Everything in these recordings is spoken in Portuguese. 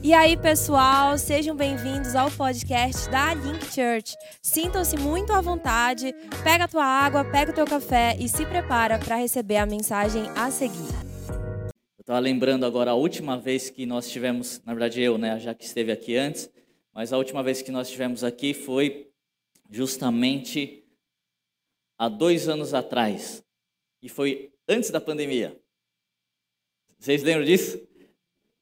E aí, pessoal, sejam bem-vindos ao podcast da Link Church. Sintam-se muito à vontade, pega a tua água, pega o teu café e se prepara para receber a mensagem a seguir. Eu estava lembrando agora a última vez que nós tivemos, na verdade eu, né, já que esteve aqui antes, mas a última vez que nós estivemos aqui foi justamente há dois anos atrás, e foi antes da pandemia. Vocês lembram disso?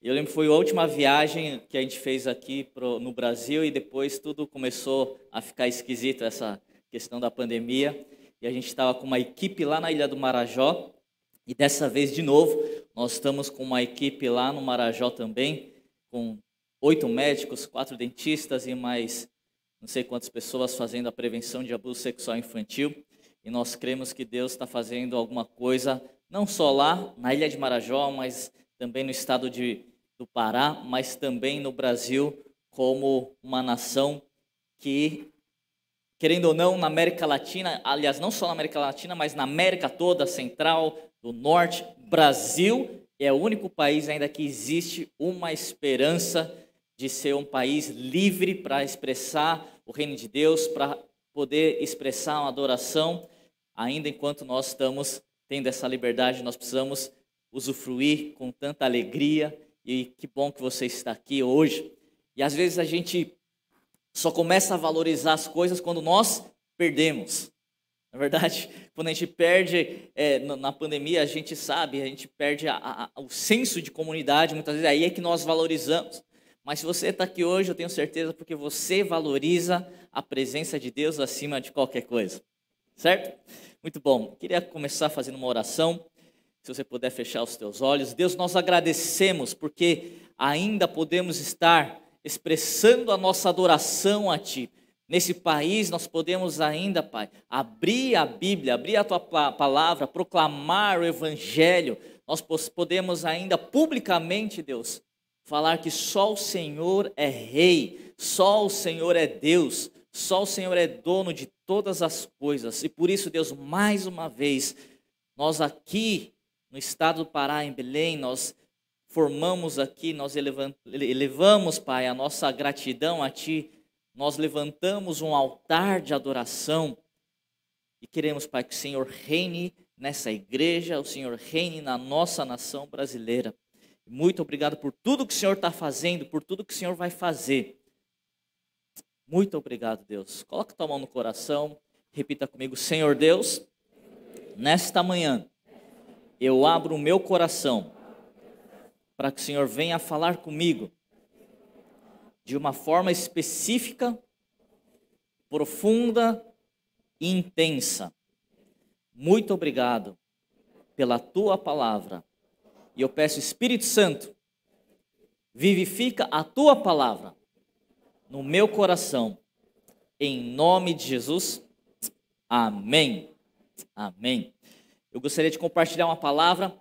Eu lembro que foi a última viagem que a gente fez aqui pro, no Brasil e depois tudo começou a ficar esquisito, essa questão da pandemia. E a gente estava com uma equipe lá na Ilha do Marajó. E dessa vez, de novo, nós estamos com uma equipe lá no Marajó também, com oito médicos, quatro dentistas e mais não sei quantas pessoas fazendo a prevenção de abuso sexual infantil. E nós cremos que Deus está fazendo alguma coisa, não só lá na Ilha de Marajó, mas também no estado de do Pará, mas também no Brasil como uma nação que, querendo ou não, na América Latina, aliás, não só na América Latina, mas na América toda, Central, do Norte, Brasil é o único país ainda que existe uma esperança de ser um país livre para expressar o reino de Deus, para poder expressar uma adoração, ainda enquanto nós estamos tendo essa liberdade, nós precisamos usufruir com tanta alegria e que bom que você está aqui hoje. E às vezes a gente só começa a valorizar as coisas quando nós perdemos. Na é verdade, quando a gente perde é, na pandemia, a gente sabe, a gente perde a, a, o senso de comunidade, muitas vezes aí é que nós valorizamos. Mas se você está aqui hoje, eu tenho certeza porque você valoriza a presença de Deus acima de qualquer coisa. Certo? Muito bom. Queria começar fazendo uma oração. Se você puder fechar os teus olhos. Deus, nós agradecemos porque ainda podemos estar expressando a nossa adoração a Ti. Nesse país nós podemos ainda, Pai, abrir a Bíblia, abrir a Tua palavra, proclamar o Evangelho. Nós podemos ainda publicamente, Deus, falar que só o Senhor é Rei, só o Senhor é Deus, só o Senhor é dono de todas as coisas. E por isso, Deus, mais uma vez, nós aqui no estado do Pará, em Belém, nós formamos aqui, nós elevamos, Pai, a nossa gratidão a Ti, nós levantamos um altar de adoração e queremos, Pai, que o Senhor reine nessa igreja, o Senhor reine na nossa nação brasileira. Muito obrigado por tudo que o Senhor está fazendo, por tudo que o Senhor vai fazer. Muito obrigado, Deus. Coloca tua mão no coração, repita comigo, Senhor Deus, nesta manhã eu abro o meu coração para que o Senhor venha falar comigo de uma forma específica, profunda e intensa. Muito obrigado pela tua palavra. E eu peço, Espírito Santo, vivifica a tua palavra no meu coração. Em nome de Jesus. Amém. Amém eu gostaria de compartilhar uma palavra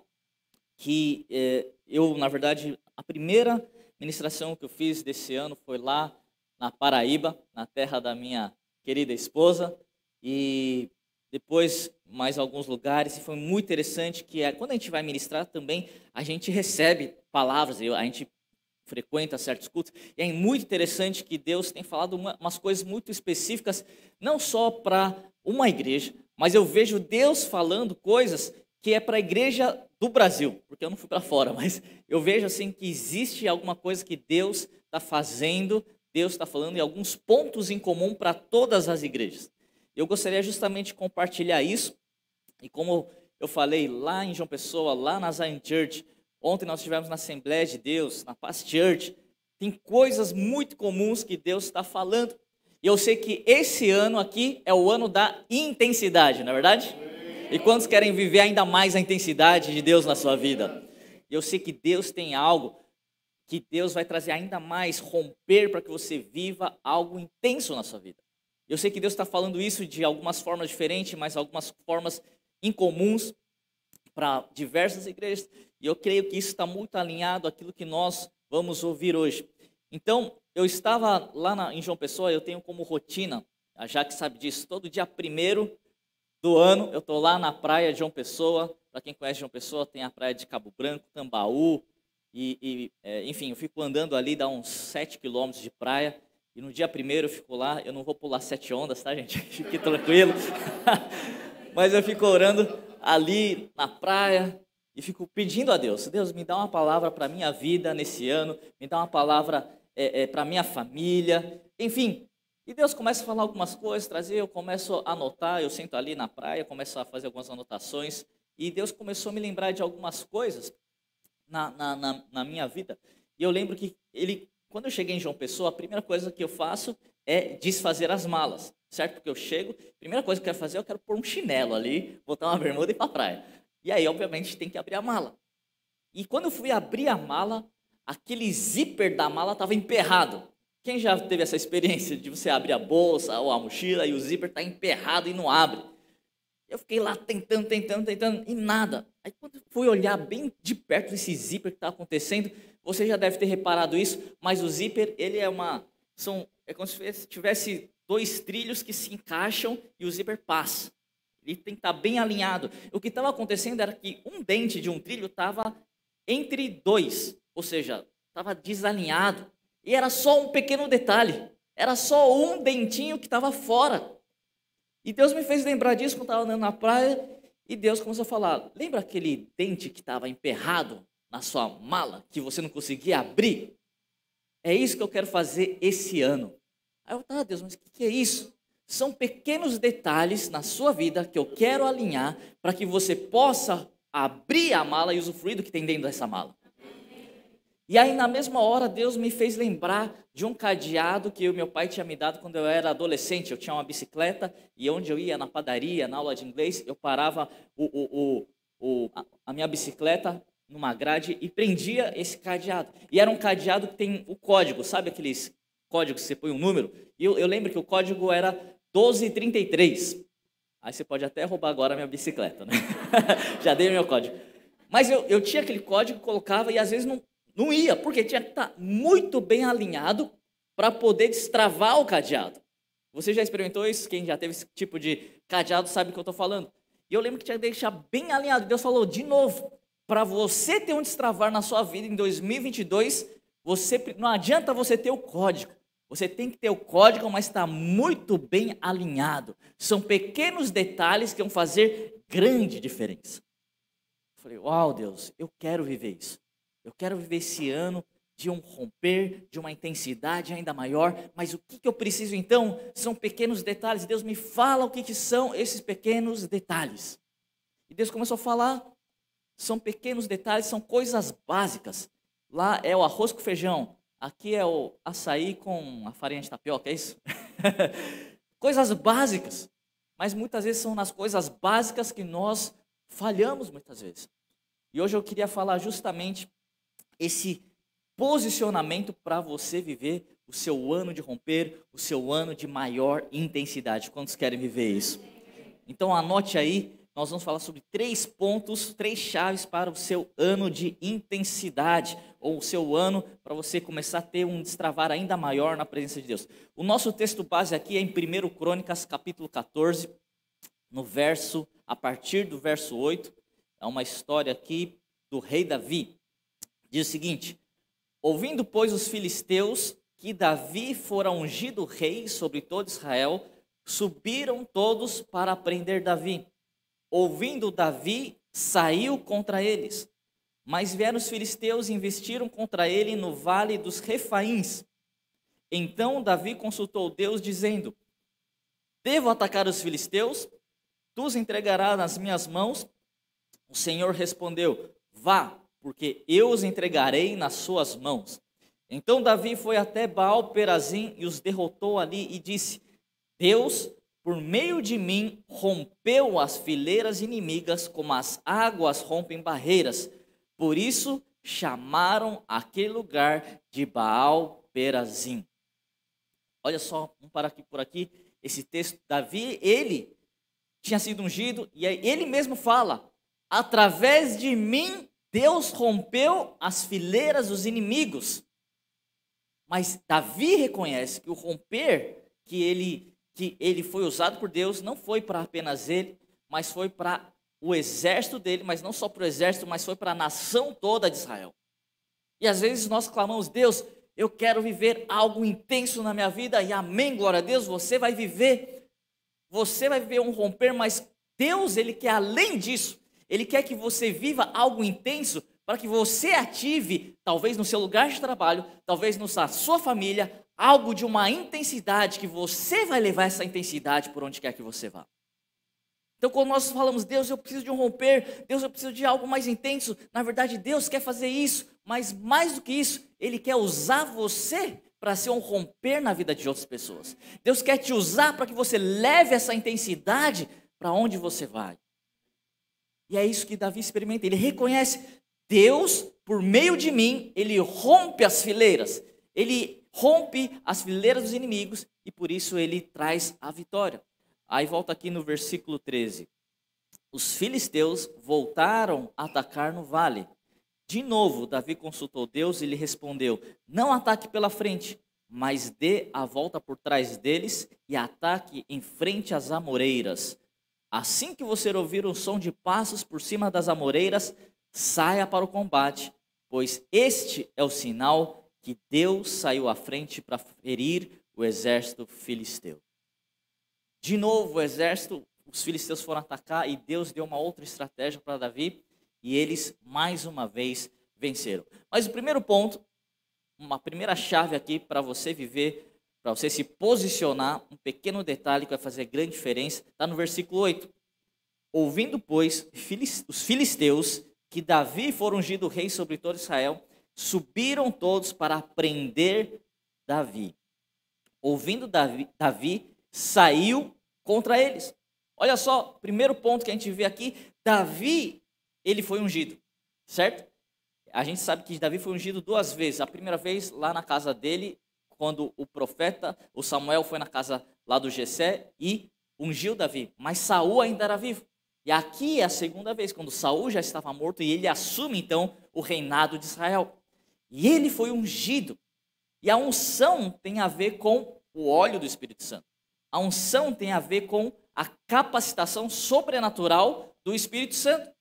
que eh, eu, na verdade, a primeira ministração que eu fiz desse ano foi lá na Paraíba, na terra da minha querida esposa, e depois mais alguns lugares, e foi muito interessante que é, quando a gente vai ministrar também, a gente recebe palavras, a gente frequenta certos cultos, e é muito interessante que Deus tem falado uma, umas coisas muito específicas, não só para uma igreja, mas eu vejo Deus falando coisas que é para a igreja do Brasil, porque eu não fui para fora, mas eu vejo assim que existe alguma coisa que Deus está fazendo, Deus está falando em alguns pontos em comum para todas as igrejas. Eu gostaria justamente de compartilhar isso, e como eu falei lá em João Pessoa, lá na Zion Church, ontem nós estivemos na Assembleia de Deus, na Paz Church, tem coisas muito comuns que Deus está falando. E eu sei que esse ano aqui é o ano da intensidade, não é verdade? E quantos querem viver ainda mais a intensidade de Deus na sua vida? Eu sei que Deus tem algo que Deus vai trazer ainda mais romper para que você viva algo intenso na sua vida. Eu sei que Deus está falando isso de algumas formas diferentes, mas algumas formas incomuns para diversas igrejas. E eu creio que isso está muito alinhado àquilo que nós vamos ouvir hoje. Então, eu estava lá na, em João Pessoa, eu tenho como rotina, a Jaque sabe disso, todo dia primeiro do ano eu estou lá na praia de João Pessoa. Para quem conhece João Pessoa, tem a praia de Cabo Branco, Tambaú E, e é, enfim, eu fico andando ali, dá uns 7 quilômetros de praia. E no dia primeiro eu fico lá, eu não vou pular sete ondas, tá, gente? Fique tranquilo. Mas eu fico orando ali na praia e fico pedindo a Deus: Deus, me dá uma palavra para minha vida nesse ano, me dá uma palavra é, é, para minha família, enfim. E Deus começa a falar algumas coisas, trazer, eu começo a anotar, eu sento ali na praia, começo a fazer algumas anotações, e Deus começou a me lembrar de algumas coisas na, na, na, na minha vida. E eu lembro que Ele quando eu cheguei em João Pessoa, a primeira coisa que eu faço é desfazer as malas, certo? Porque eu chego, primeira coisa que eu quero fazer, eu quero pôr um chinelo ali, botar uma bermuda e ir para a praia. E aí, obviamente, tem que abrir a mala. E quando eu fui abrir a mala, aquele zíper da mala estava emperrado. Quem já teve essa experiência de você abrir a bolsa ou a mochila e o zíper está emperrado e não abre? Eu fiquei lá tentando, tentando, tentando e nada. Aí quando fui olhar bem de perto esse zíper que está acontecendo, você já deve ter reparado isso, mas o zíper, ele é uma. São, é como se tivesse dois trilhos que se encaixam e o zíper passa. Ele tem que estar tá bem alinhado. O que estava acontecendo era que um dente de um trilho estava entre dois, ou seja, estava desalinhado. E era só um pequeno detalhe. Era só um dentinho que estava fora. E Deus me fez lembrar disso quando estava andando na praia. E Deus começou a falar: lembra aquele dente que estava emperrado na sua mala que você não conseguia abrir. É isso que eu quero fazer esse ano. Aí eu, tá, Deus, mas o que, que é isso? São pequenos detalhes na sua vida que eu quero alinhar para que você possa abrir a mala e usufruir do que tem dentro dessa mala. E aí, na mesma hora, Deus me fez lembrar de um cadeado que o meu pai tinha me dado quando eu era adolescente. Eu tinha uma bicicleta e onde eu ia, na padaria, na aula de inglês, eu parava o, o, o, a minha bicicleta numa grade e prendia esse cadeado. E era um cadeado que tem o código, sabe aqueles códigos que você põe um número? E eu, eu lembro que o código era 1233. Aí você pode até roubar agora a minha bicicleta, né? Já dei o meu código. Mas eu, eu tinha aquele código, colocava e às vezes não, não ia, porque tinha que estar muito bem alinhado para poder destravar o cadeado. Você já experimentou isso? Quem já teve esse tipo de cadeado sabe o que eu estou falando. E eu lembro que tinha que deixar bem alinhado. Deus falou, de novo, para você ter um destravar na sua vida em 2022, você não adianta você ter o código. Você tem que ter o código, mas está muito bem alinhado. São pequenos detalhes que vão fazer grande diferença. Eu falei, uau, Deus, eu quero viver isso. Eu quero viver esse ano de um romper, de uma intensidade ainda maior. Mas o que, que eu preciso então? São pequenos detalhes. Deus me fala o que, que são esses pequenos detalhes. E Deus começou a falar são pequenos detalhes, são coisas básicas. Lá é o arroz com feijão, aqui é o açaí com a farinha de tapioca, é isso? coisas básicas. Mas muitas vezes são nas coisas básicas que nós falhamos muitas vezes. E hoje eu queria falar justamente esse posicionamento para você viver o seu ano de romper, o seu ano de maior intensidade. Quantos querem viver isso? Então anote aí nós vamos falar sobre três pontos, três chaves para o seu ano de intensidade, ou o seu ano para você começar a ter um destravar ainda maior na presença de Deus. O nosso texto base aqui é em 1 Crônicas, capítulo 14, no verso, a partir do verso 8, é uma história aqui do rei Davi. Diz o seguinte: Ouvindo, pois, os filisteus que Davi fora ungido rei sobre todo Israel, subiram todos para prender Davi ouvindo Davi, saiu contra eles. Mas vieram os filisteus e investiram contra ele no vale dos Refaíns. Então Davi consultou Deus, dizendo: Devo atacar os filisteus? Tu os entregarás nas minhas mãos? O Senhor respondeu: Vá, porque eu os entregarei nas suas mãos. Então Davi foi até Baal Perazim e os derrotou ali e disse: Deus por meio de mim rompeu as fileiras inimigas como as águas rompem barreiras. Por isso chamaram aquele lugar de Baal Perazim. Olha só, vamos parar aqui por aqui. Esse texto, Davi, ele tinha sido ungido, e ele mesmo fala: através de mim, Deus rompeu as fileiras dos inimigos. Mas Davi reconhece que o romper que ele que ele foi usado por Deus não foi para apenas ele, mas foi para o exército dele, mas não só para o exército, mas foi para a nação toda de Israel. E às vezes nós clamamos, Deus, eu quero viver algo intenso na minha vida, e amém, glória a Deus, você vai viver. Você vai viver um romper, mas Deus, Ele quer além disso, Ele quer que você viva algo intenso para que você ative, talvez no seu lugar de trabalho, talvez na sua família, algo de uma intensidade que você vai levar essa intensidade por onde quer que você vá. Então, quando nós falamos, Deus, eu preciso de um romper, Deus, eu preciso de algo mais intenso, na verdade, Deus quer fazer isso, mas mais do que isso, Ele quer usar você para ser um romper na vida de outras pessoas. Deus quer te usar para que você leve essa intensidade para onde você vai. E é isso que Davi experimenta. Ele reconhece Deus, por meio de mim, ele rompe as fileiras. Ele rompe as fileiras dos inimigos e por isso ele traz a vitória. Aí volta aqui no versículo 13. Os filisteus voltaram a atacar no vale. De novo, Davi consultou Deus e lhe respondeu: Não ataque pela frente, mas dê a volta por trás deles e ataque em frente às amoreiras. Assim que você ouvir o som de passos por cima das amoreiras, saia para o combate, pois este é o sinal que Deus saiu à frente para ferir o exército filisteu. De novo, o exército, os filisteus foram atacar e Deus deu uma outra estratégia para Davi e eles mais uma vez venceram. Mas o primeiro ponto, uma primeira chave aqui para você viver, para você se posicionar, um pequeno detalhe que vai fazer grande diferença, está no versículo 8. Ouvindo, pois, os filisteus que Davi for ungido rei sobre todo Israel, subiram todos para prender Davi. Ouvindo Davi, Davi saiu contra eles. Olha só, primeiro ponto que a gente vê aqui, Davi, ele foi ungido, certo? A gente sabe que Davi foi ungido duas vezes. A primeira vez lá na casa dele, quando o profeta, o Samuel foi na casa lá do Jessé e ungiu Davi, mas Saul ainda era vivo. E aqui é a segunda vez, quando Saul já estava morto e ele assume então o reinado de Israel. E ele foi ungido. E a unção tem a ver com o óleo do Espírito Santo. A unção tem a ver com a capacitação sobrenatural do Espírito Santo.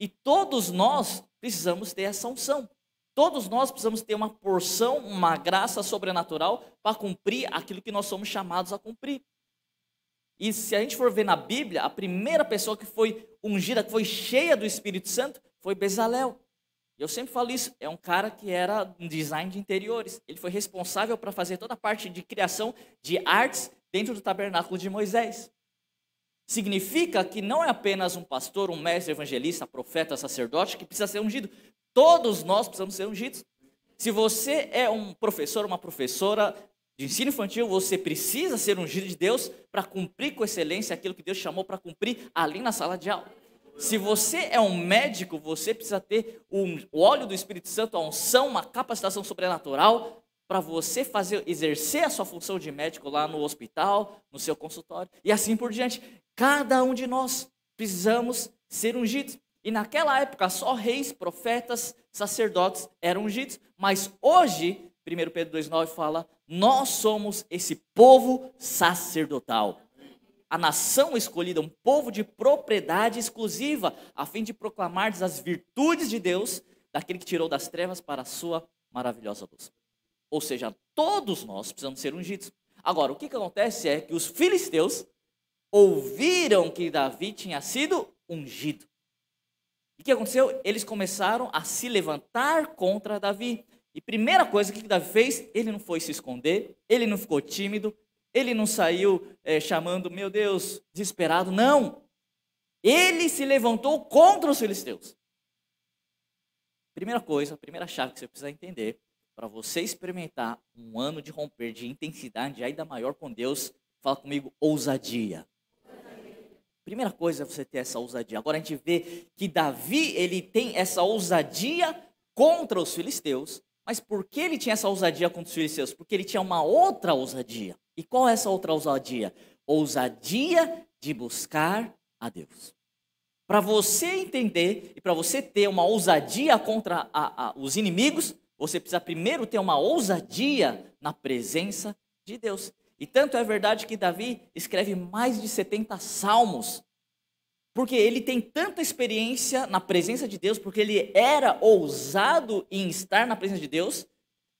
E todos nós precisamos ter essa unção. Todos nós precisamos ter uma porção, uma graça sobrenatural para cumprir aquilo que nós somos chamados a cumprir. E se a gente for ver na Bíblia, a primeira pessoa que foi ungida, que foi cheia do Espírito Santo, foi Bezalel. Eu sempre falo isso, é um cara que era um design de interiores. Ele foi responsável para fazer toda a parte de criação de artes dentro do tabernáculo de Moisés. Significa que não é apenas um pastor, um mestre, evangelista, profeta, sacerdote que precisa ser ungido. Todos nós precisamos ser ungidos. Se você é um professor, uma professora de ensino infantil, você precisa ser ungido de Deus para cumprir com excelência aquilo que Deus chamou para cumprir ali na sala de aula. Se você é um médico, você precisa ter um, o óleo do Espírito Santo, a unção, uma capacitação sobrenatural para você fazer exercer a sua função de médico lá no hospital, no seu consultório e assim por diante. Cada um de nós precisamos ser ungidos. E naquela época só reis, profetas, sacerdotes eram ungidos, mas hoje, 1 Pedro 2:9 fala, nós somos esse povo sacerdotal. A nação escolhida, um povo de propriedade exclusiva, a fim de proclamar as virtudes de Deus, daquele que tirou das trevas para a sua maravilhosa luz. Ou seja, todos nós precisamos ser ungidos. Agora, o que, que acontece é que os filisteus ouviram que Davi tinha sido ungido. E o que aconteceu? Eles começaram a se levantar contra Davi. E primeira coisa que Davi fez, ele não foi se esconder, ele não ficou tímido, ele não saiu é, chamando, meu Deus, desesperado. Não. Ele se levantou contra os filisteus. Primeira coisa, primeira chave que você precisa entender para você experimentar um ano de romper, de intensidade ainda maior com Deus, fala comigo, ousadia. Primeira coisa é você ter essa ousadia. Agora a gente vê que Davi, ele tem essa ousadia contra os filisteus, mas por que ele tinha essa ousadia contra os filisteus? Porque ele tinha uma outra ousadia. E qual é essa outra ousadia? Ousadia de buscar a Deus. Para você entender e para você ter uma ousadia contra a, a, os inimigos, você precisa primeiro ter uma ousadia na presença de Deus. E tanto é verdade que Davi escreve mais de 70 salmos. porque ele tem tanta experiência na presença de Deus, porque ele era ousado em estar na presença de Deus,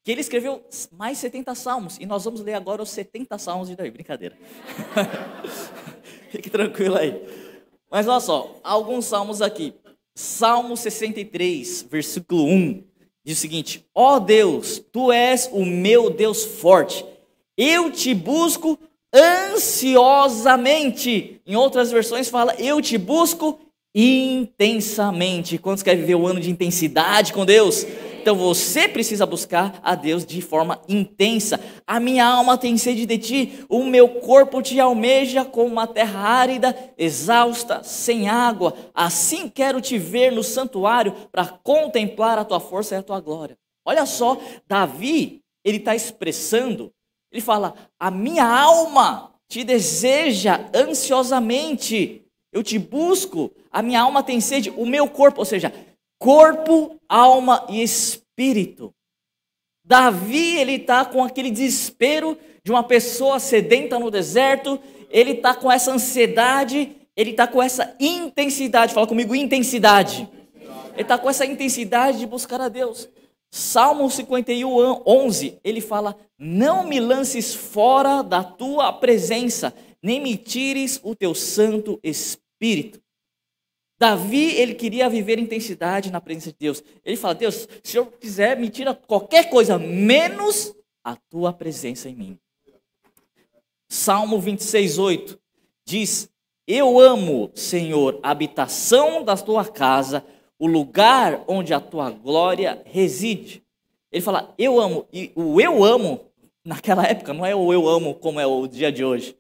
que ele escreveu mais 70 salmos. E nós vamos ler agora os 70 salmos de Davi. Brincadeira. Fique tranquilo aí. Mas olha só, alguns salmos aqui. Salmo 63, versículo 1, diz o seguinte: Ó oh Deus, tu és o meu Deus forte, eu te busco ansiosamente. Em outras versões fala, eu te busco intensamente. Quantos querem viver um ano de intensidade com Deus? Então você precisa buscar a Deus de forma intensa. A minha alma tem sede de ti, o meu corpo te almeja como uma terra árida, exausta, sem água. Assim quero te ver no santuário para contemplar a tua força e a tua glória. Olha só, Davi, ele está expressando, ele fala: A minha alma te deseja ansiosamente, eu te busco, a minha alma tem sede, o meu corpo, ou seja, corpo, alma e espírito. Davi, ele está com aquele desespero de uma pessoa sedenta no deserto, ele está com essa ansiedade, ele está com essa intensidade, fala comigo, intensidade. Ele está com essa intensidade de buscar a Deus. Salmo 51, 11, ele fala: Não me lances fora da tua presença, nem me tires o teu Santo Espírito. Davi, ele queria viver intensidade na presença de Deus. Ele fala: Deus, se eu quiser, me tira qualquer coisa, menos a tua presença em mim. Salmo 26, 8 diz: Eu amo, Senhor, a habitação da tua casa, o lugar onde a tua glória reside. Ele fala: Eu amo. E o eu amo, naquela época, não é o eu amo como é o dia de hoje.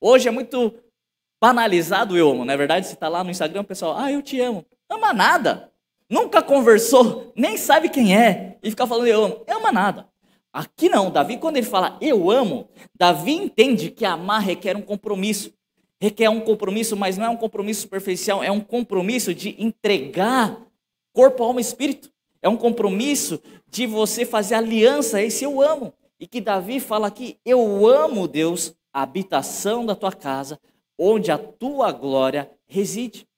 Hoje é muito banalizado eu amo, não é verdade? Você está lá no Instagram, o pessoal, ah, eu te amo. Ama nada. Nunca conversou, nem sabe quem é, e fica falando eu amo. Ama nada. Aqui não, Davi, quando ele fala eu amo, Davi entende que amar requer um compromisso. Requer um compromisso, mas não é um compromisso superficial, é um compromisso de entregar corpo, alma e espírito. É um compromisso de você fazer aliança, esse eu amo. E que Davi fala aqui, eu amo, Deus, a habitação da tua casa, onde a tua glória reside.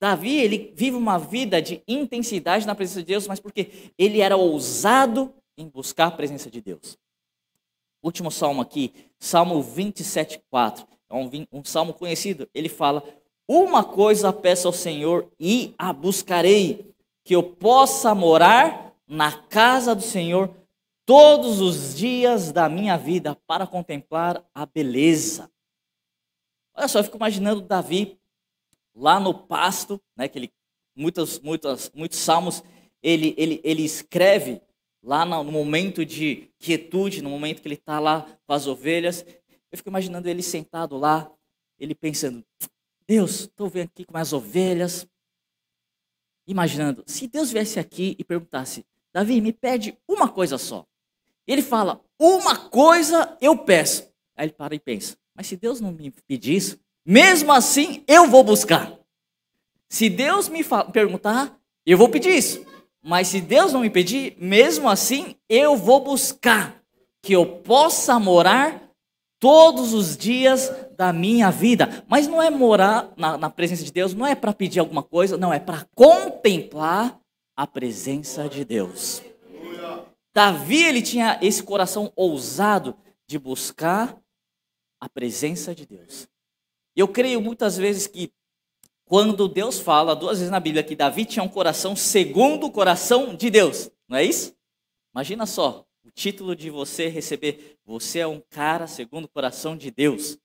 Davi, ele vive uma vida de intensidade na presença de Deus, mas porque ele era ousado em buscar a presença de Deus. Último salmo aqui, Salmo 27, 4. É um, um salmo conhecido. Ele fala: Uma coisa peço ao Senhor e a buscarei, que eu possa morar na casa do Senhor todos os dias da minha vida para contemplar a beleza Olha só, eu fico imaginando Davi lá no pasto, né, que ele, muitos, muitos, muitos salmos ele, ele, ele escreve lá no momento de quietude, no momento que ele está lá com as ovelhas. Eu fico imaginando ele sentado lá, ele pensando: Deus, estou vendo aqui com as ovelhas. Imaginando, se Deus viesse aqui e perguntasse: Davi, me pede uma coisa só. Ele fala: Uma coisa eu peço. Aí ele para e pensa: mas se Deus não me pedir isso, mesmo assim eu vou buscar. Se Deus me perguntar, eu vou pedir isso. Mas se Deus não me pedir, mesmo assim eu vou buscar que eu possa morar todos os dias da minha vida. Mas não é morar na, na presença de Deus, não é para pedir alguma coisa, não, é para contemplar a presença de Deus. Davi, ele tinha esse coração ousado de buscar a presença de Deus. Eu creio muitas vezes que quando Deus fala, duas vezes na Bíblia, que Davi tinha um coração segundo o coração de Deus, não é isso? Imagina só, o título de você receber, você é um cara segundo o coração de Deus.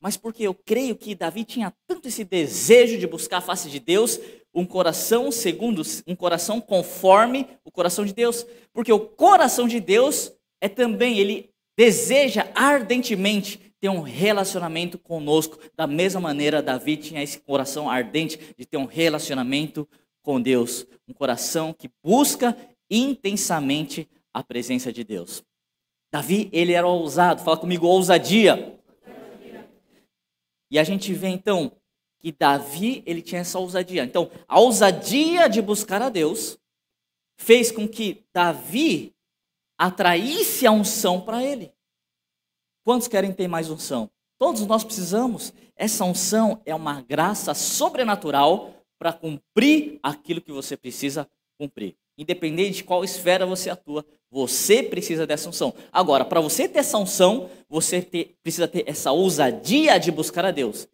Mas porque eu creio que Davi tinha tanto esse desejo de buscar a face de Deus, um coração segundo, um coração conforme o coração de Deus. Porque o coração de Deus é também, ele deseja ardentemente ter um relacionamento conosco. Da mesma maneira, Davi tinha esse coração ardente de ter um relacionamento com Deus. Um coração que busca intensamente a presença de Deus. Davi, ele era ousado. Fala comigo, ousadia. E a gente vê então que Davi, ele tinha essa ousadia. Então, a ousadia de buscar a Deus fez com que Davi atraísse a unção para ele. Quantos querem ter mais unção? Todos nós precisamos. Essa unção é uma graça sobrenatural para cumprir aquilo que você precisa cumprir. Independente de qual esfera você atua, você precisa dessa unção. Agora, para você ter essa unção, você ter, precisa ter essa ousadia de buscar a Deus.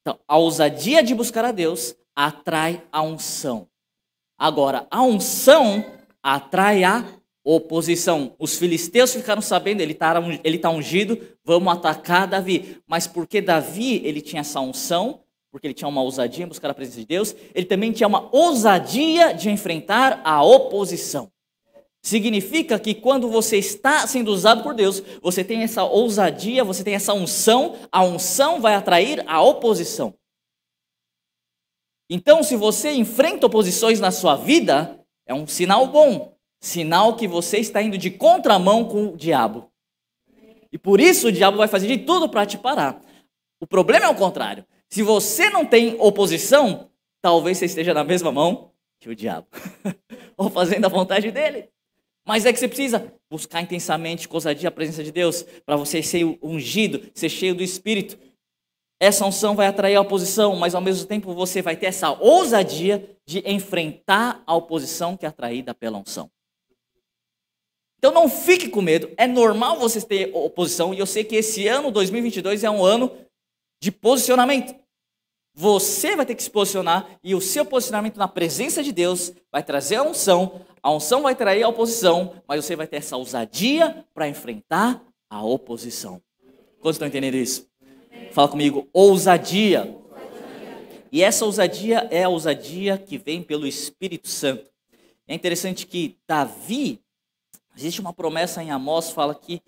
Então, a ousadia de buscar a Deus atrai a unção. Agora, a unção atrai a oposição. Os filisteus ficaram sabendo, ele está ele tá ungido, vamos atacar Davi. Mas porque Davi ele tinha essa unção, porque ele tinha uma ousadia em buscar a presença de Deus, ele também tinha uma ousadia de enfrentar a oposição. Significa que quando você está sendo usado por Deus, você tem essa ousadia, você tem essa unção, a unção vai atrair a oposição. Então, se você enfrenta oposições na sua vida, é um sinal bom, sinal que você está indo de contramão com o diabo. E por isso o diabo vai fazer de tudo para te parar. O problema é o contrário. Se você não tem oposição, talvez você esteja na mesma mão que o diabo, ou fazendo a vontade dele. Mas é que você precisa buscar intensamente, com ousadia, a presença de Deus, para você ser ungido, ser cheio do Espírito. Essa unção vai atrair a oposição, mas ao mesmo tempo você vai ter essa ousadia de enfrentar a oposição que é atraída pela unção. Então não fique com medo, é normal você ter oposição, e eu sei que esse ano, 2022, é um ano de posicionamento. Você vai ter que se posicionar e o seu posicionamento na presença de Deus vai trazer a unção, a unção vai trair a oposição, mas você vai ter essa ousadia para enfrentar a oposição. Quantos estão entendendo isso? Fala comigo, ousadia. E essa ousadia é a ousadia que vem pelo Espírito Santo. É interessante que Davi, existe uma promessa em Amós, fala que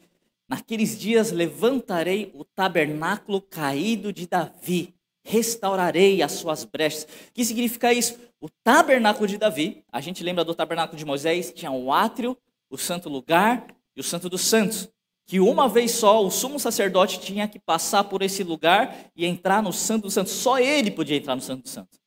Naqueles dias levantarei o tabernáculo caído de Davi, restaurarei as suas brechas. O que significa isso? O tabernáculo de Davi, a gente lembra do tabernáculo de Moisés, tinha o átrio, o santo lugar e o santo dos santos. Que uma vez só o sumo sacerdote tinha que passar por esse lugar e entrar no santo dos santos. Só ele podia entrar no santo dos santos.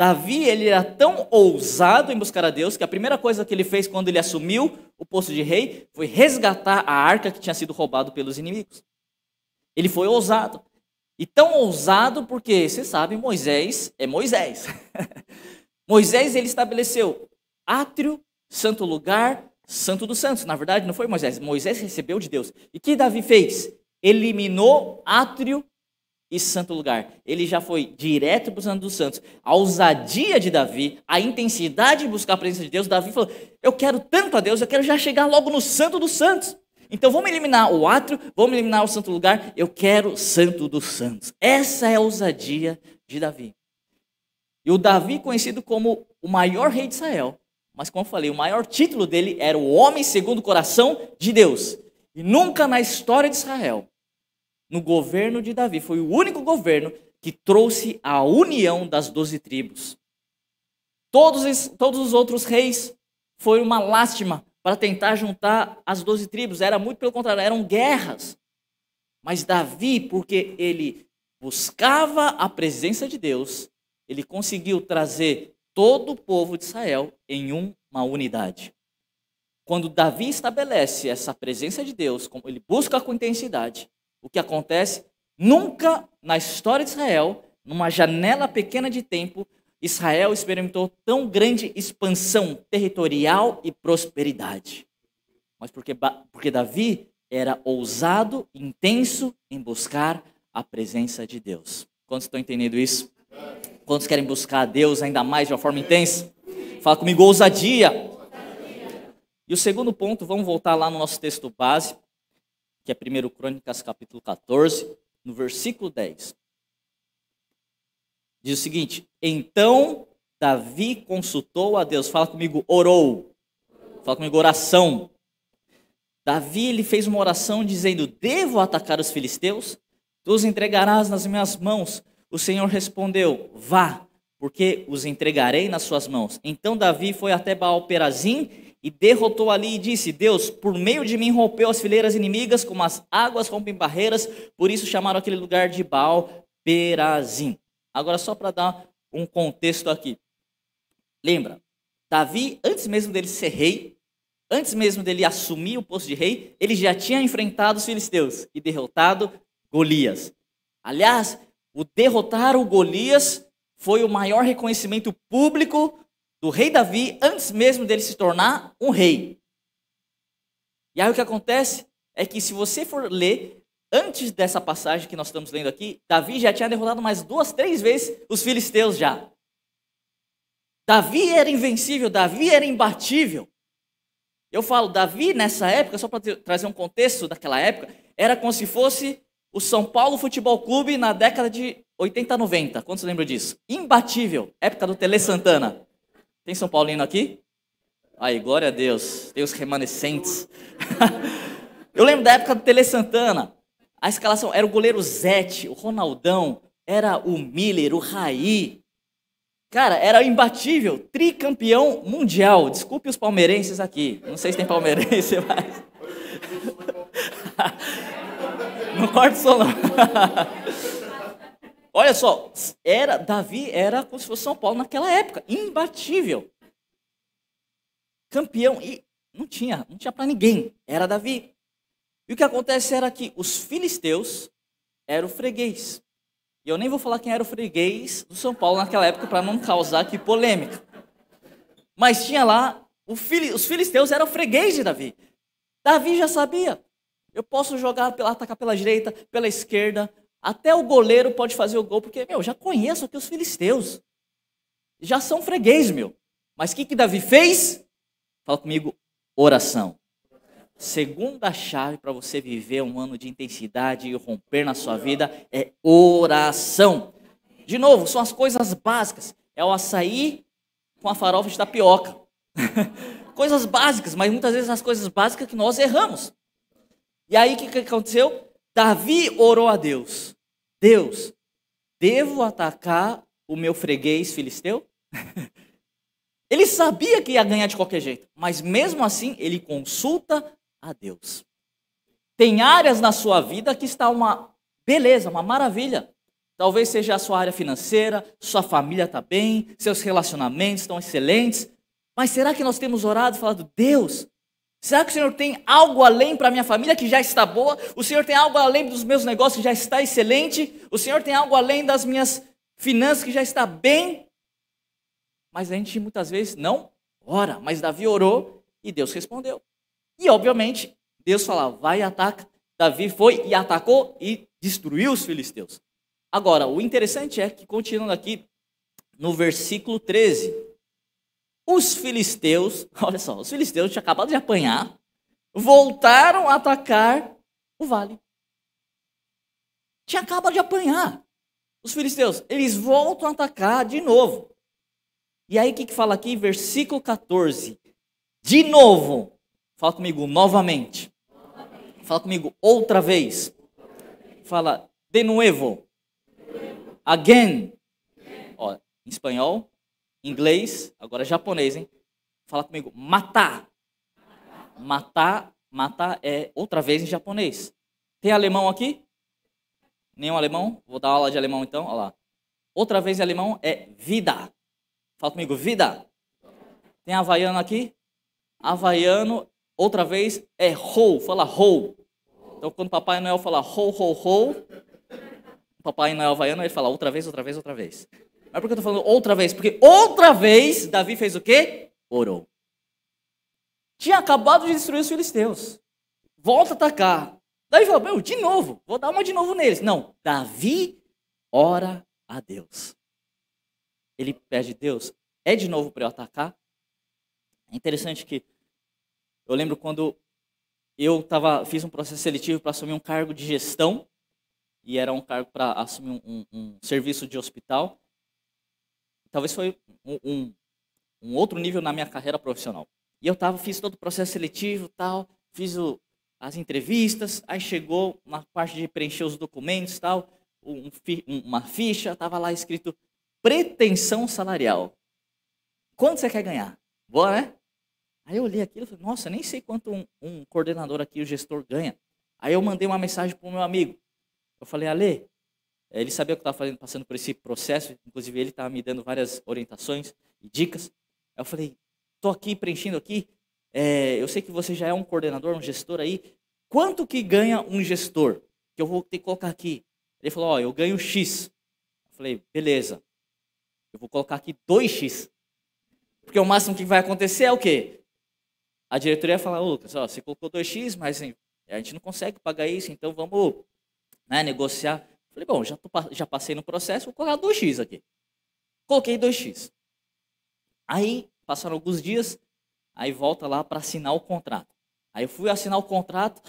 Davi, ele era tão ousado em buscar a Deus que a primeira coisa que ele fez quando ele assumiu o posto de rei foi resgatar a arca que tinha sido roubado pelos inimigos. Ele foi ousado. E tão ousado porque, você sabe, Moisés é Moisés. Moisés ele estabeleceu átrio, santo lugar, santo dos santos. Na verdade, não foi Moisés. Moisés recebeu de Deus. E que Davi fez? Eliminou átrio e santo lugar. Ele já foi direto para o Santo dos Santos. A ousadia de Davi, a intensidade de buscar a presença de Deus, Davi falou: Eu quero tanto a Deus, eu quero já chegar logo no Santo dos Santos. Então vamos eliminar o átrio, vamos eliminar o santo lugar, eu quero o Santo dos Santos. Essa é a ousadia de Davi. E o Davi, conhecido como o maior rei de Israel, mas como eu falei, o maior título dele era o homem segundo o coração de Deus. E nunca na história de Israel no governo de Davi. Foi o único governo que trouxe a união das doze tribos. Todos, todos os outros reis foi uma lástima para tentar juntar as doze tribos. Era muito pelo contrário, eram guerras. Mas Davi, porque ele buscava a presença de Deus, ele conseguiu trazer todo o povo de Israel em uma unidade. Quando Davi estabelece essa presença de Deus, ele busca com intensidade, o que acontece? Nunca na história de Israel, numa janela pequena de tempo, Israel experimentou tão grande expansão territorial e prosperidade. Mas porque, porque Davi era ousado, intenso em buscar a presença de Deus. Quantos estão entendendo isso? Quantos querem buscar a Deus ainda mais de uma forma intensa? Fala comigo, ousadia. E o segundo ponto, vamos voltar lá no nosso texto base, que é 1 Crônicas capítulo 14, no versículo 10. Diz o seguinte: Então Davi consultou a Deus. Fala comigo, orou. Fala comigo, oração. Davi ele fez uma oração dizendo: Devo atacar os filisteus? Tu os entregarás nas minhas mãos. O Senhor respondeu: Vá, porque os entregarei nas suas mãos. Então Davi foi até Baal-Perazim e derrotou ali e disse: Deus, por meio de mim rompeu as fileiras inimigas, como as águas rompem barreiras, por isso chamaram aquele lugar de Baal Perazim. Agora, só para dar um contexto aqui. Lembra, Davi, antes mesmo dele ser rei, antes mesmo dele assumir o posto de rei, ele já tinha enfrentado os filisteus e derrotado Golias. Aliás, o derrotar o Golias foi o maior reconhecimento público do rei Davi antes mesmo dele se tornar um rei. E aí o que acontece é que se você for ler antes dessa passagem que nós estamos lendo aqui, Davi já tinha derrotado mais duas, três vezes os filisteus já. Davi era invencível, Davi era imbatível. Eu falo, Davi nessa época, só para trazer um contexto daquela época, era como se fosse o São Paulo Futebol Clube na década de 80, 90. Quantos lembram disso? Imbatível, época do Tele Santana. Tem São Paulino aqui? Aí, glória a Deus, tem os remanescentes. Eu lembro da época do Tele Santana. A escalação era o goleiro Zete, o Ronaldão, era o Miller, o Raí. Cara, era imbatível, tricampeão mundial. Desculpe os palmeirenses aqui. Não sei se tem palmeirense, mas. Não corta o som, não. Olha só, era Davi era como se fosse São Paulo naquela época, imbatível. Campeão e não tinha, não tinha para ninguém, era Davi. E o que acontece era que os filisteus eram freguês. E eu nem vou falar quem era o freguês do São Paulo naquela época para não causar aqui polêmica. Mas tinha lá, os filisteus eram freguês de Davi. Davi já sabia. Eu posso jogar, pela, atacar pela direita, pela esquerda. Até o goleiro pode fazer o gol, porque, meu, já conheço aqui os filisteus. Já são freguês, meu. Mas o que, que Davi fez? Fala comigo, oração. Segunda chave para você viver um ano de intensidade e romper na sua vida é oração. De novo, são as coisas básicas. É o açaí com a farofa de tapioca. coisas básicas, mas muitas vezes as coisas básicas que nós erramos. E aí o que, que aconteceu? Davi orou a Deus: Deus, devo atacar o meu freguês filisteu? ele sabia que ia ganhar de qualquer jeito, mas mesmo assim ele consulta a Deus. Tem áreas na sua vida que está uma beleza, uma maravilha. Talvez seja a sua área financeira, sua família está bem, seus relacionamentos estão excelentes. Mas será que nós temos orado e falado, Deus, Será que o Senhor tem algo além para a minha família que já está boa? O Senhor tem algo além dos meus negócios que já está excelente? O Senhor tem algo além das minhas finanças que já está bem? Mas a gente muitas vezes não ora. Mas Davi orou e Deus respondeu. E obviamente, Deus falava, vai e ataca. Davi foi e atacou e destruiu os filisteus. Agora, o interessante é que, continuando aqui no versículo 13, os filisteus, olha só, os filisteus tinham acabado de apanhar, voltaram a atacar o vale. Tinha acabado de apanhar. Os filisteus, eles voltam a atacar de novo. E aí o que, que fala aqui? Versículo 14. De novo. Fala comigo novamente. Fala comigo outra vez. Fala de novo. Again. Ó, em espanhol, inglês, agora japonês, hein? Fala comigo, matar. Matar, matar é outra vez em japonês. Tem alemão aqui? Nenhum alemão? Vou dar aula de alemão então, olha lá. Outra vez em alemão é vida. Fala comigo, vida. Tem havaiano aqui? Havaiano, outra vez é ho, fala ho. Então quando Papai Noel fala ho, ho, ho, Papai Noel havaiano, ele fala outra vez, outra vez, outra vez. Mas por que eu estou falando outra vez? Porque outra vez Davi fez o quê? Orou. Tinha acabado de destruir os filisteus. Volta a atacar. Davi falou, meu, de novo, vou dar uma de novo neles. Não, Davi ora a Deus. Ele pede, Deus, é de novo para eu atacar? É interessante que eu lembro quando eu tava, fiz um processo seletivo para assumir um cargo de gestão, e era um cargo para assumir um, um, um serviço de hospital talvez foi um, um, um, outro nível na minha carreira profissional. E eu tava, fiz todo o processo seletivo, tal, fiz o, as entrevistas, aí chegou uma parte de preencher os documentos, tal, um, uma ficha, tava lá escrito pretensão salarial. Quanto você quer ganhar? Boa, né? Aí eu olhei aquilo e falei, nossa, nem sei quanto um, um coordenador aqui, o gestor, ganha. Aí eu mandei uma mensagem para o meu amigo. Eu falei, Ale, ele sabia que eu estava passando por esse processo, inclusive ele estava me dando várias orientações e dicas. Eu falei, estou aqui preenchendo aqui, é, eu sei que você já é um coordenador, um gestor aí. Quanto que ganha um gestor? Que eu vou ter que colocar aqui. Ele falou: Ó, eu ganho X. Eu falei: beleza. Eu vou colocar aqui 2X. Porque o máximo que vai acontecer é o quê? A diretoria Ô, Lucas, ó, você colocou 2X, mas a gente não consegue pagar isso, então vamos né, negociar. Falei: bom, já, tô, já passei no processo, vou colocar 2X aqui. Coloquei 2X. Aí, passaram alguns dias, aí volta lá para assinar o contrato. Aí eu fui assinar o contrato,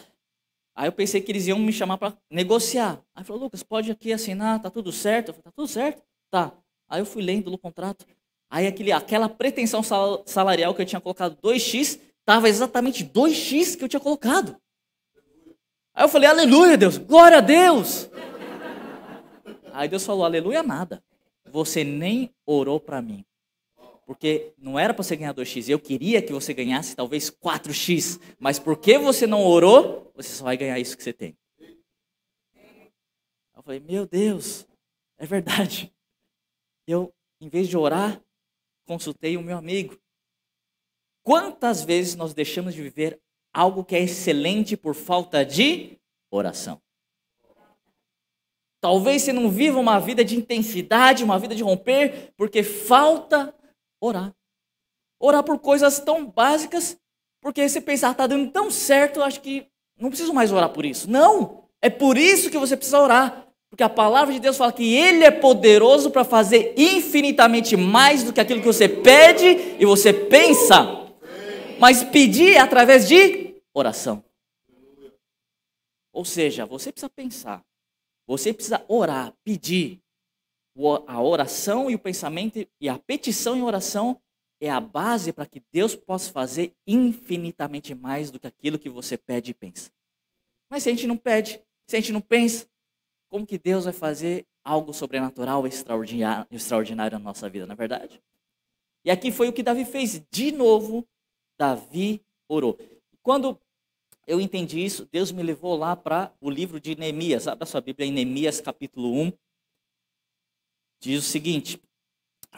aí eu pensei que eles iam me chamar para negociar. Aí falou, Lucas, pode aqui assinar, tá tudo certo? Eu falei, tá tudo certo? Tá. Aí eu fui lendo o contrato. Aí aquele, aquela pretensão salarial que eu tinha colocado 2x, estava exatamente 2x que eu tinha colocado. Aí eu falei, aleluia, Deus, glória a Deus. Aí Deus falou, aleluia nada. Você nem orou para mim. Porque não era para você ganhar 2x, eu queria que você ganhasse talvez 4x, mas porque você não orou, você só vai ganhar isso que você tem. Eu falei, meu Deus, é verdade. Eu, em vez de orar, consultei o meu amigo. Quantas vezes nós deixamos de viver algo que é excelente por falta de oração? Talvez você não viva uma vida de intensidade, uma vida de romper, porque falta orar. Orar por coisas tão básicas, porque você pensa, ah, tá dando tão certo, acho que não preciso mais orar por isso. Não! É por isso que você precisa orar. Porque a palavra de Deus fala que Ele é poderoso para fazer infinitamente mais do que aquilo que você pede e você pensa. Mas pedir é através de oração. Ou seja, você precisa pensar, você precisa orar, pedir, a oração e o pensamento e a petição em oração é a base para que Deus possa fazer infinitamente mais do que aquilo que você pede e pensa. Mas se a gente não pede, se a gente não pensa, como que Deus vai fazer algo sobrenatural, extraordinário, extraordinário na nossa vida, na é verdade? E aqui foi o que Davi fez. De novo, Davi orou. Quando eu entendi isso, Deus me levou lá para o livro de Neemias. Abra sua Bíblia em Neemias, capítulo 1. Diz o seguinte,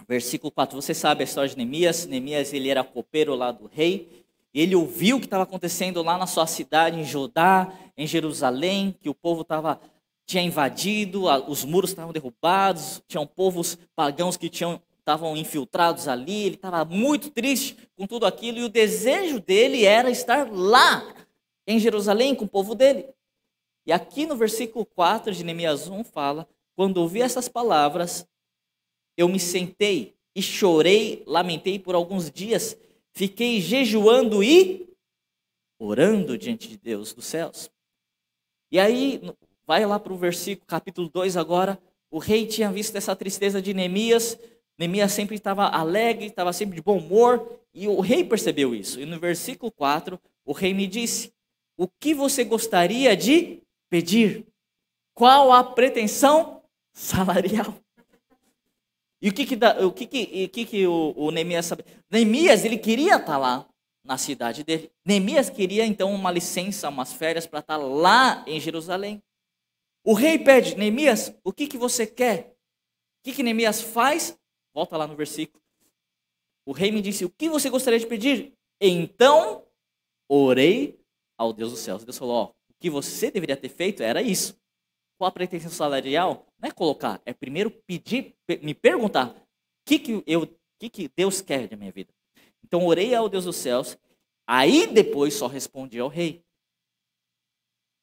versículo 4. Você sabe a história de Neemias. Neemias ele era copeiro lá do rei. Ele ouviu o que estava acontecendo lá na sua cidade, em Judá, em Jerusalém, que o povo estava tinha invadido, os muros estavam derrubados, tinham povos pagãos que tinham estavam infiltrados ali, ele estava muito triste com tudo aquilo e o desejo dele era estar lá em Jerusalém com o povo dele. E aqui no versículo 4 de Neemias 1 fala: Quando ouvi essas palavras, eu me sentei e chorei, lamentei por alguns dias, fiquei jejuando e orando diante de Deus dos céus. E aí, vai lá para o versículo, capítulo 2 agora. O rei tinha visto essa tristeza de Neemias. Neemias sempre estava alegre, estava sempre de bom humor. E o rei percebeu isso. E no versículo 4, o rei me disse: O que você gostaria de pedir? Qual a pretensão salarial? E o que que, o que, que, que, que o, o Neemias sabe? Neemias, ele queria estar lá na cidade dele. Neemias queria então uma licença, umas férias para estar lá em Jerusalém. O rei pede, Neemias, o que, que você quer? O que, que Neemias faz? Volta lá no versículo. O rei me disse, o que você gostaria de pedir? Então, orei ao Deus dos céus. Deus falou, ó, o que você deveria ter feito era isso qual a pretensão salarial, não é colocar, é primeiro pedir, me perguntar o que, que, eu, que, que Deus quer da minha vida. Então orei ao Deus dos céus, aí depois só respondi ao rei.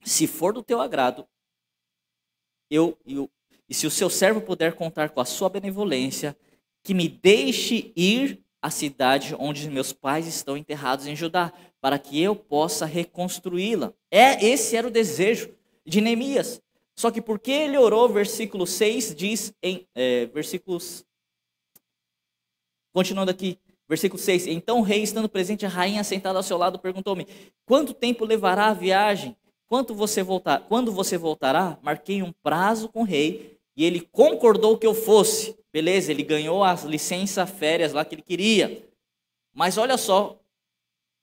Se for do teu agrado, eu, eu e se o seu servo puder contar com a sua benevolência, que me deixe ir à cidade onde meus pais estão enterrados em Judá, para que eu possa reconstruí-la. É esse era o desejo de Neemias. Só que porque ele orou, versículo 6 diz em é, versículos. Continuando aqui, versículo 6. Então o rei, estando presente, a rainha sentada ao seu lado, perguntou-me: Quanto tempo levará a viagem? Quanto você voltar, quando você voltará? Marquei um prazo com o rei e ele concordou que eu fosse. Beleza, ele ganhou as licença férias lá que ele queria. Mas olha só,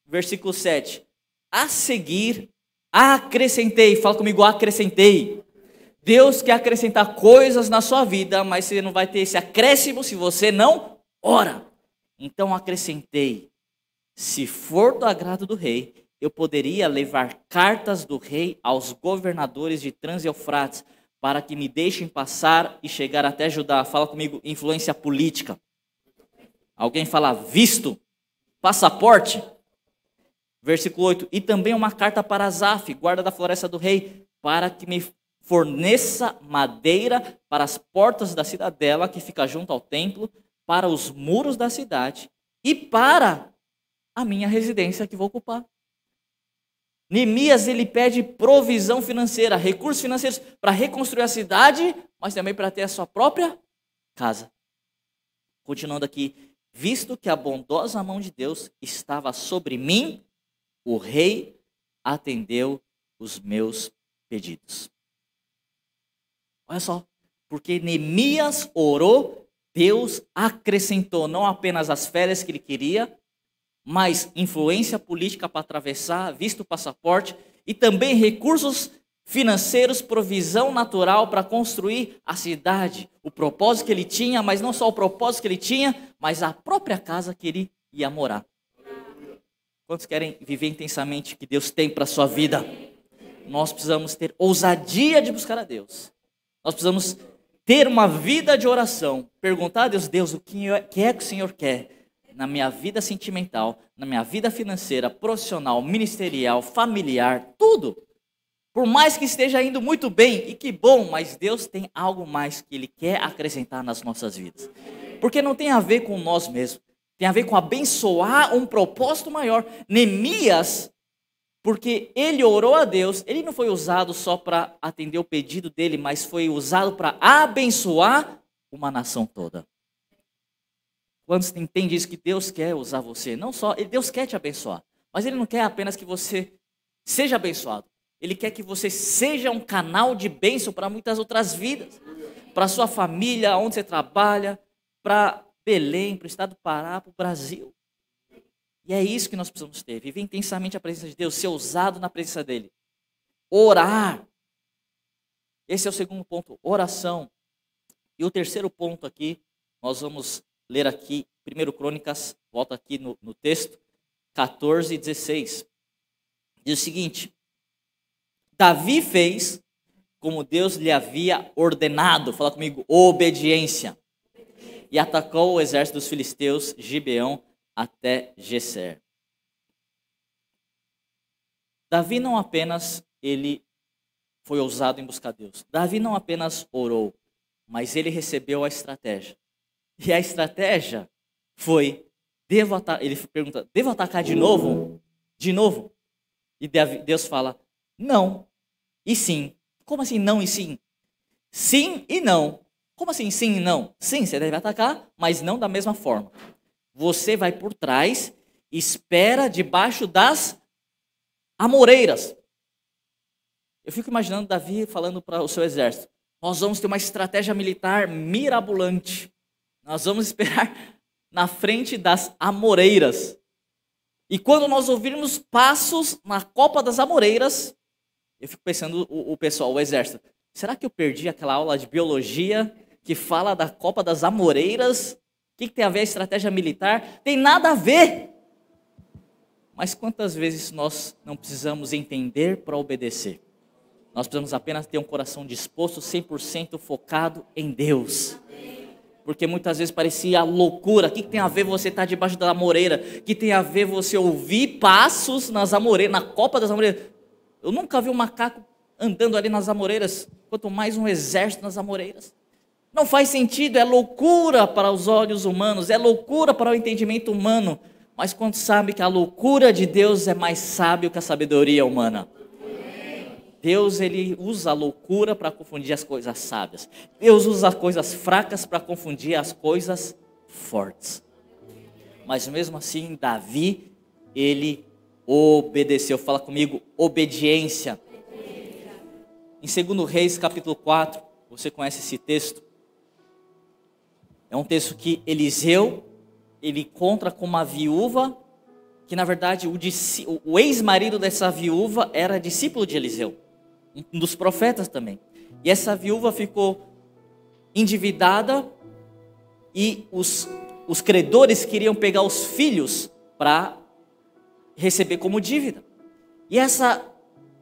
versículo 7. A seguir, acrescentei, fala comigo, acrescentei. Deus quer acrescentar coisas na sua vida, mas você não vai ter esse acréscimo se você não ora. Então acrescentei: se for do agrado do rei, eu poderia levar cartas do rei aos governadores de Trans-Eufrates, para que me deixem passar e chegar até Judá. Fala comigo, influência política. Alguém fala visto, passaporte. Versículo 8. E também uma carta para Azaf, guarda da floresta do rei, para que me forneça madeira para as portas da cidadela que fica junto ao templo, para os muros da cidade e para a minha residência que vou ocupar. Neemias ele pede provisão financeira, recursos financeiros para reconstruir a cidade, mas também para ter a sua própria casa. Continuando aqui, visto que a bondosa mão de Deus estava sobre mim, o rei atendeu os meus pedidos. Olha só, porque Neemias orou, Deus acrescentou não apenas as férias que ele queria, mas influência política para atravessar, visto o passaporte e também recursos financeiros, provisão natural para construir a cidade, o propósito que ele tinha, mas não só o propósito que ele tinha, mas a própria casa que ele ia morar. Quantos querem viver intensamente o que Deus tem para a sua vida? Nós precisamos ter ousadia de buscar a Deus. Nós precisamos ter uma vida de oração. Perguntar a Deus, Deus, o que é que o Senhor quer na minha vida sentimental, na minha vida financeira, profissional, ministerial, familiar, tudo. Por mais que esteja indo muito bem, e que bom, mas Deus tem algo mais que Ele quer acrescentar nas nossas vidas. Porque não tem a ver com nós mesmos, tem a ver com abençoar um propósito maior. Neemias porque ele orou a Deus, ele não foi usado só para atender o pedido dele, mas foi usado para abençoar uma nação toda. Quantos entendem isso que Deus quer usar você? Não só, Deus quer te abençoar, mas ele não quer apenas que você seja abençoado. Ele quer que você seja um canal de bênção para muitas outras vidas. Para sua família, onde você trabalha, para Belém, para o estado do Pará, para o Brasil. E é isso que nós precisamos ter: viver intensamente a presença de Deus, ser ousado na presença dEle. Orar. Esse é o segundo ponto, oração. E o terceiro ponto aqui, nós vamos ler aqui, 1 Crônicas, volta aqui no, no texto, 14 e 16. Diz o seguinte: Davi fez como Deus lhe havia ordenado. Fala comigo, obediência. E atacou o exército dos filisteus, Gibeão, até Gesser. Davi não apenas ele foi ousado em buscar Deus. Davi não apenas orou, mas ele recebeu a estratégia. E a estratégia foi devo atacar, ele pergunta: "Devo atacar de novo?" De novo? E Deus fala: "Não e sim". Como assim não e sim? Sim e não. Como assim sim e não? Sim, você deve atacar, mas não da mesma forma você vai por trás, espera debaixo das amoreiras. Eu fico imaginando Davi falando para o seu exército: nós vamos ter uma estratégia militar mirabolante. Nós vamos esperar na frente das amoreiras. E quando nós ouvirmos passos na copa das amoreiras, eu fico pensando o, o pessoal, o exército, será que eu perdi aquela aula de biologia que fala da copa das amoreiras o que, que tem a ver a estratégia militar? Tem nada a ver. Mas quantas vezes nós não precisamos entender para obedecer? Nós precisamos apenas ter um coração disposto, 100% focado em Deus. Porque muitas vezes parecia loucura. O que, que tem a ver você estar debaixo da amoreira? O que tem a ver você ouvir passos nas amoreiras, na copa das amoreiras? Eu nunca vi um macaco andando ali nas amoreiras, quanto mais um exército nas amoreiras. Não faz sentido, é loucura para os olhos humanos, é loucura para o entendimento humano. Mas quando sabe que a loucura de Deus é mais sábio que a sabedoria humana. Deus ele usa a loucura para confundir as coisas sábias. Deus usa as coisas fracas para confundir as coisas fortes. Mas mesmo assim, Davi, ele obedeceu. Fala comigo, obediência. Em 2 Reis, capítulo 4, você conhece esse texto? É um texto que Eliseu ele encontra com uma viúva que na verdade o, o ex-marido dessa viúva era discípulo de Eliseu, um dos profetas também. E essa viúva ficou endividada e os, os credores queriam pegar os filhos para receber como dívida. E essa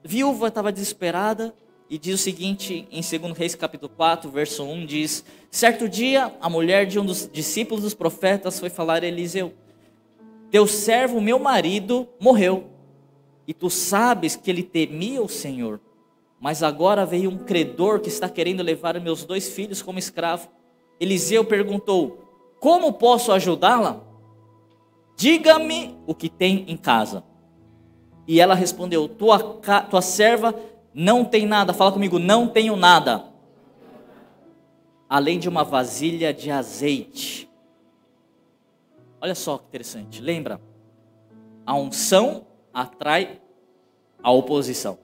viúva estava desesperada e diz o seguinte, em 2 Reis capítulo 4, verso 1, diz: Certo dia, a mulher de um dos discípulos dos profetas foi falar a Eliseu: Teu servo, meu marido, morreu, e tu sabes que ele temia o Senhor. Mas agora veio um credor que está querendo levar meus dois filhos como escravo. Eliseu perguntou: Como posso ajudá-la? Diga-me o que tem em casa. E ela respondeu: Tua, tua serva não tem nada. Fala comigo, não tenho nada. Além de uma vasilha de azeite. Olha só que interessante. Lembra? A unção atrai a oposição.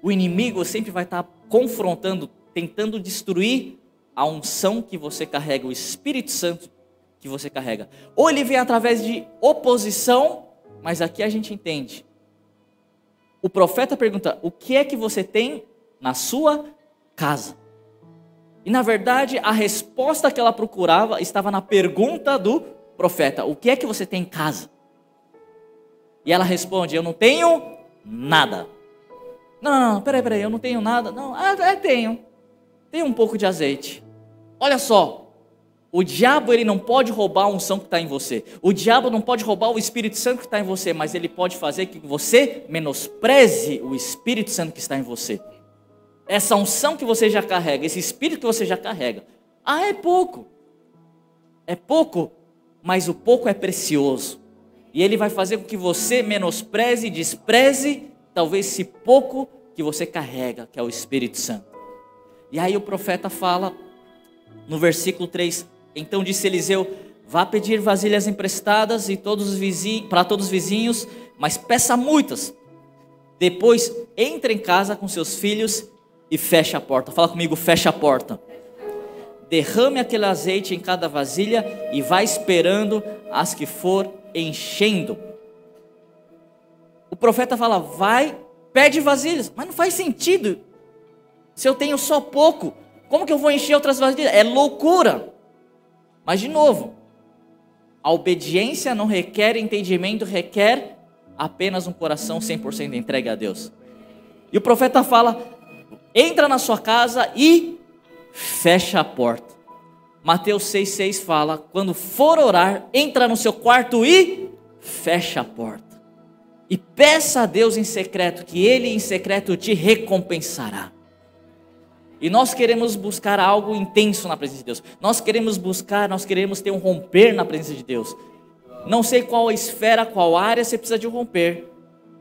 O inimigo sempre vai estar confrontando, tentando destruir a unção que você carrega, o Espírito Santo que você carrega. Ou ele vem através de oposição, mas aqui a gente entende o profeta pergunta: O que é que você tem na sua casa? E na verdade, a resposta que ela procurava estava na pergunta do profeta: O que é que você tem em casa? E ela responde: Eu não tenho nada. Não, não, não, peraí, peraí, eu não tenho nada. Não, ah, é, tenho. Tenho um pouco de azeite. Olha só, o diabo ele não pode roubar a unção que está em você. O diabo não pode roubar o Espírito Santo que está em você, mas ele pode fazer que você menospreze o Espírito Santo que está em você. Essa unção que você já carrega, esse Espírito que você já carrega. Ah, é pouco. É pouco, mas o pouco é precioso. E ele vai fazer com que você menospreze e despreze talvez esse pouco que você carrega, que é o Espírito Santo. E aí o profeta fala no versículo 3: então disse Eliseu: Vá pedir vasilhas emprestadas e todos os para todos os vizinhos, mas peça muitas. Depois entre em casa com seus filhos e feche a porta. Fala comigo, feche a porta. Derrame aquele azeite em cada vasilha e vá esperando as que for enchendo. O profeta fala: vai, pede vasilhas, mas não faz sentido. Se eu tenho só pouco, como que eu vou encher outras vasilhas? É loucura. Mas, de novo, a obediência não requer entendimento, requer apenas um coração 100% entregue a Deus. E o profeta fala: entra na sua casa e fecha a porta. Mateus 6,6 fala: quando for orar, entra no seu quarto e fecha a porta. E peça a Deus em secreto, que Ele em secreto te recompensará. E nós queremos buscar algo intenso na presença de Deus. Nós queremos buscar, nós queremos ter um romper na presença de Deus. Não sei qual esfera, qual área você precisa de um romper.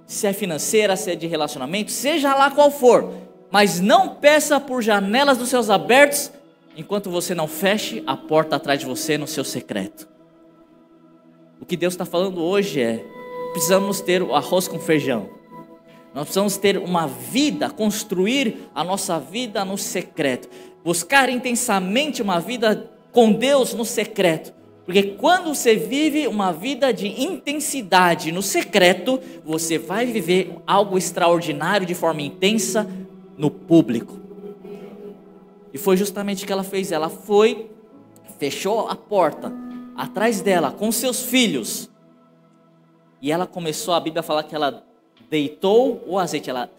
Se é financeira, se é de relacionamento, seja lá qual for. Mas não peça por janelas dos seus abertos enquanto você não feche a porta atrás de você no seu secreto. O que Deus está falando hoje é: precisamos ter o arroz com feijão. Nós precisamos ter uma vida, construir a nossa vida no secreto, buscar intensamente uma vida com Deus no secreto. Porque quando você vive uma vida de intensidade no secreto, você vai viver algo extraordinário de forma intensa no público. E foi justamente o que ela fez. Ela foi, fechou a porta atrás dela com seus filhos. E ela começou, a Bíblia fala que ela deitou o azeite, ela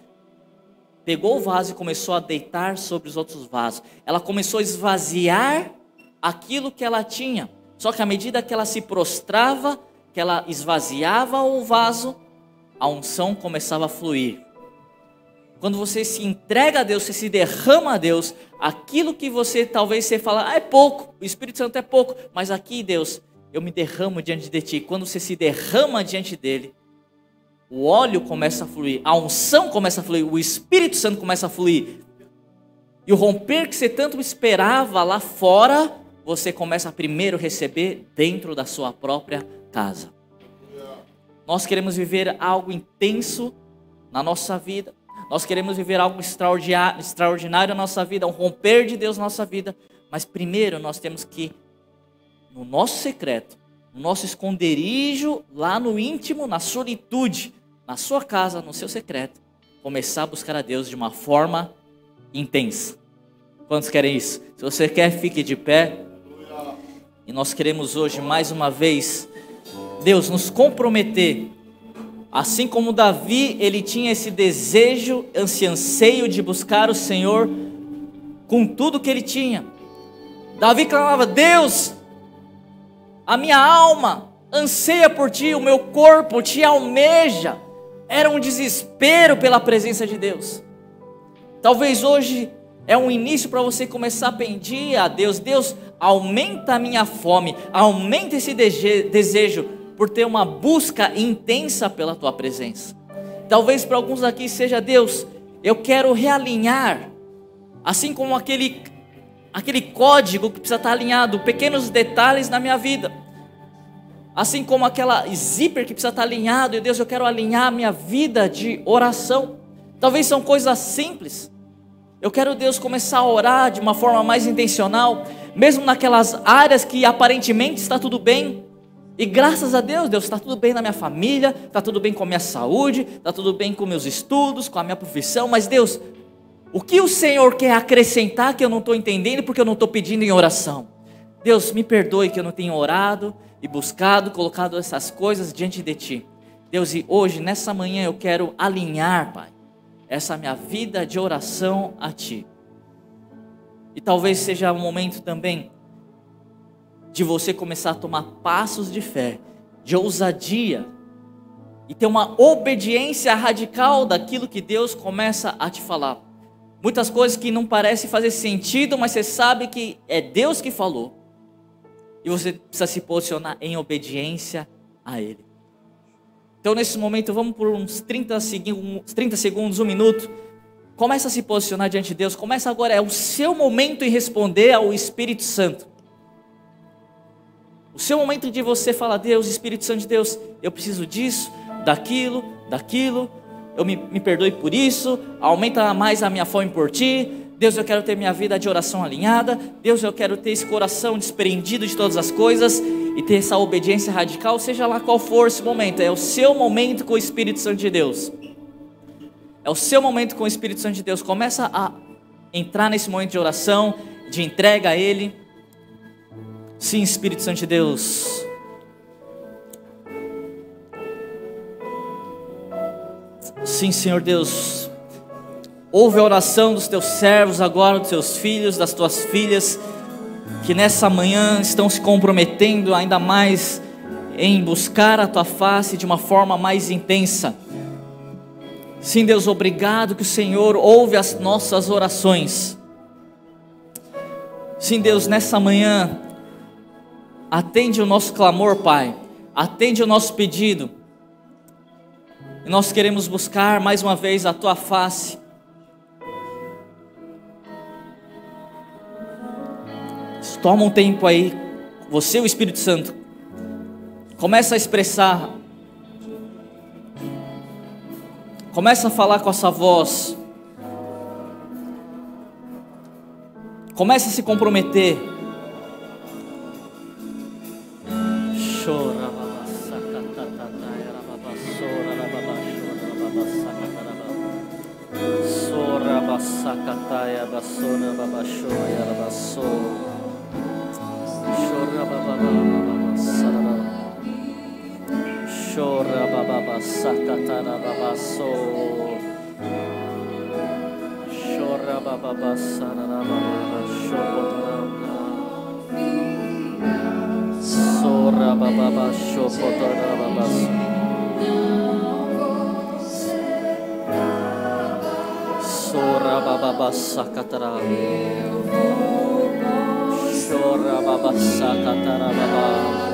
pegou o vaso e começou a deitar sobre os outros vasos. Ela começou a esvaziar aquilo que ela tinha. Só que à medida que ela se prostrava, que ela esvaziava o vaso, a unção começava a fluir. Quando você se entrega a Deus, você se derrama a Deus, aquilo que você talvez você fala, ah, é pouco, o Espírito Santo é pouco, mas aqui, Deus, eu me derramo diante de ti. Quando você se derrama diante dele, o óleo começa a fluir, a unção começa a fluir, o Espírito Santo começa a fluir. E o romper que você tanto esperava lá fora, você começa a primeiro receber dentro da sua própria casa. Nós queremos viver algo intenso na nossa vida. Nós queremos viver algo extraordinário na nossa vida, um romper de Deus na nossa vida. Mas primeiro nós temos que, no nosso secreto, no nosso esconderijo, lá no íntimo, na solitude, na sua casa, no seu secreto, começar a buscar a Deus de uma forma intensa. Quantos querem isso? Se você quer, fique de pé. E nós queremos hoje, mais uma vez, Deus, nos comprometer Assim como Davi, ele tinha esse desejo, esse anseio de buscar o Senhor com tudo que ele tinha. Davi clamava: Deus, a minha alma anseia por ti, o meu corpo te almeja. Era um desespero pela presença de Deus. Talvez hoje é um início para você começar a pedir a Deus: Deus, aumenta a minha fome, aumenta esse desejo por ter uma busca intensa pela tua presença. Talvez para alguns aqui seja Deus, eu quero realinhar, assim como aquele aquele código que precisa estar alinhado, pequenos detalhes na minha vida. Assim como aquela zíper que precisa estar alinhado, e Deus, eu quero alinhar a minha vida de oração. Talvez são coisas simples. Eu quero, Deus, começar a orar de uma forma mais intencional, mesmo naquelas áreas que aparentemente está tudo bem, e graças a Deus, Deus, está tudo bem na minha família, está tudo bem com a minha saúde, está tudo bem com meus estudos, com a minha profissão, mas Deus, o que o Senhor quer acrescentar que eu não estou entendendo porque eu não estou pedindo em oração? Deus, me perdoe que eu não tenho orado e buscado, colocado essas coisas diante de Ti. Deus, e hoje, nessa manhã, eu quero alinhar, Pai, essa minha vida de oração a Ti. E talvez seja um momento também de você começar a tomar passos de fé, de ousadia e ter uma obediência radical daquilo que Deus começa a te falar. Muitas coisas que não parecem fazer sentido, mas você sabe que é Deus que falou. E você precisa se posicionar em obediência a Ele. Então, nesse momento, vamos por uns 30 segundos, 30 segundos um minuto. Começa a se posicionar diante de Deus. Começa agora, é o seu momento em responder ao Espírito Santo. O seu momento de você falar, Deus, Espírito Santo de Deus, eu preciso disso, daquilo, daquilo, eu me, me perdoe por isso, aumenta mais a minha fome por ti. Deus, eu quero ter minha vida de oração alinhada. Deus, eu quero ter esse coração desprendido de todas as coisas e ter essa obediência radical, seja lá qual for esse momento. É o seu momento com o Espírito Santo de Deus. É o seu momento com o Espírito Santo de Deus. Começa a entrar nesse momento de oração, de entrega a Ele. Sim, Espírito Santo de Deus. Sim, Senhor Deus. Ouve a oração dos teus servos agora, dos teus filhos, das tuas filhas, que nessa manhã estão se comprometendo ainda mais em buscar a tua face de uma forma mais intensa. Sim, Deus, obrigado que o Senhor ouve as nossas orações. Sim, Deus, nessa manhã Atende o nosso clamor, Pai. Atende o nosso pedido. E nós queremos buscar mais uma vez a tua face. Toma um tempo aí, você e o Espírito Santo. Começa a expressar. Começa a falar com essa voz. Começa a se comprometer. sakataya basona babashoya babaso Shora Sora Baba Shopotana Sora Baba Sora baba sakatara baba.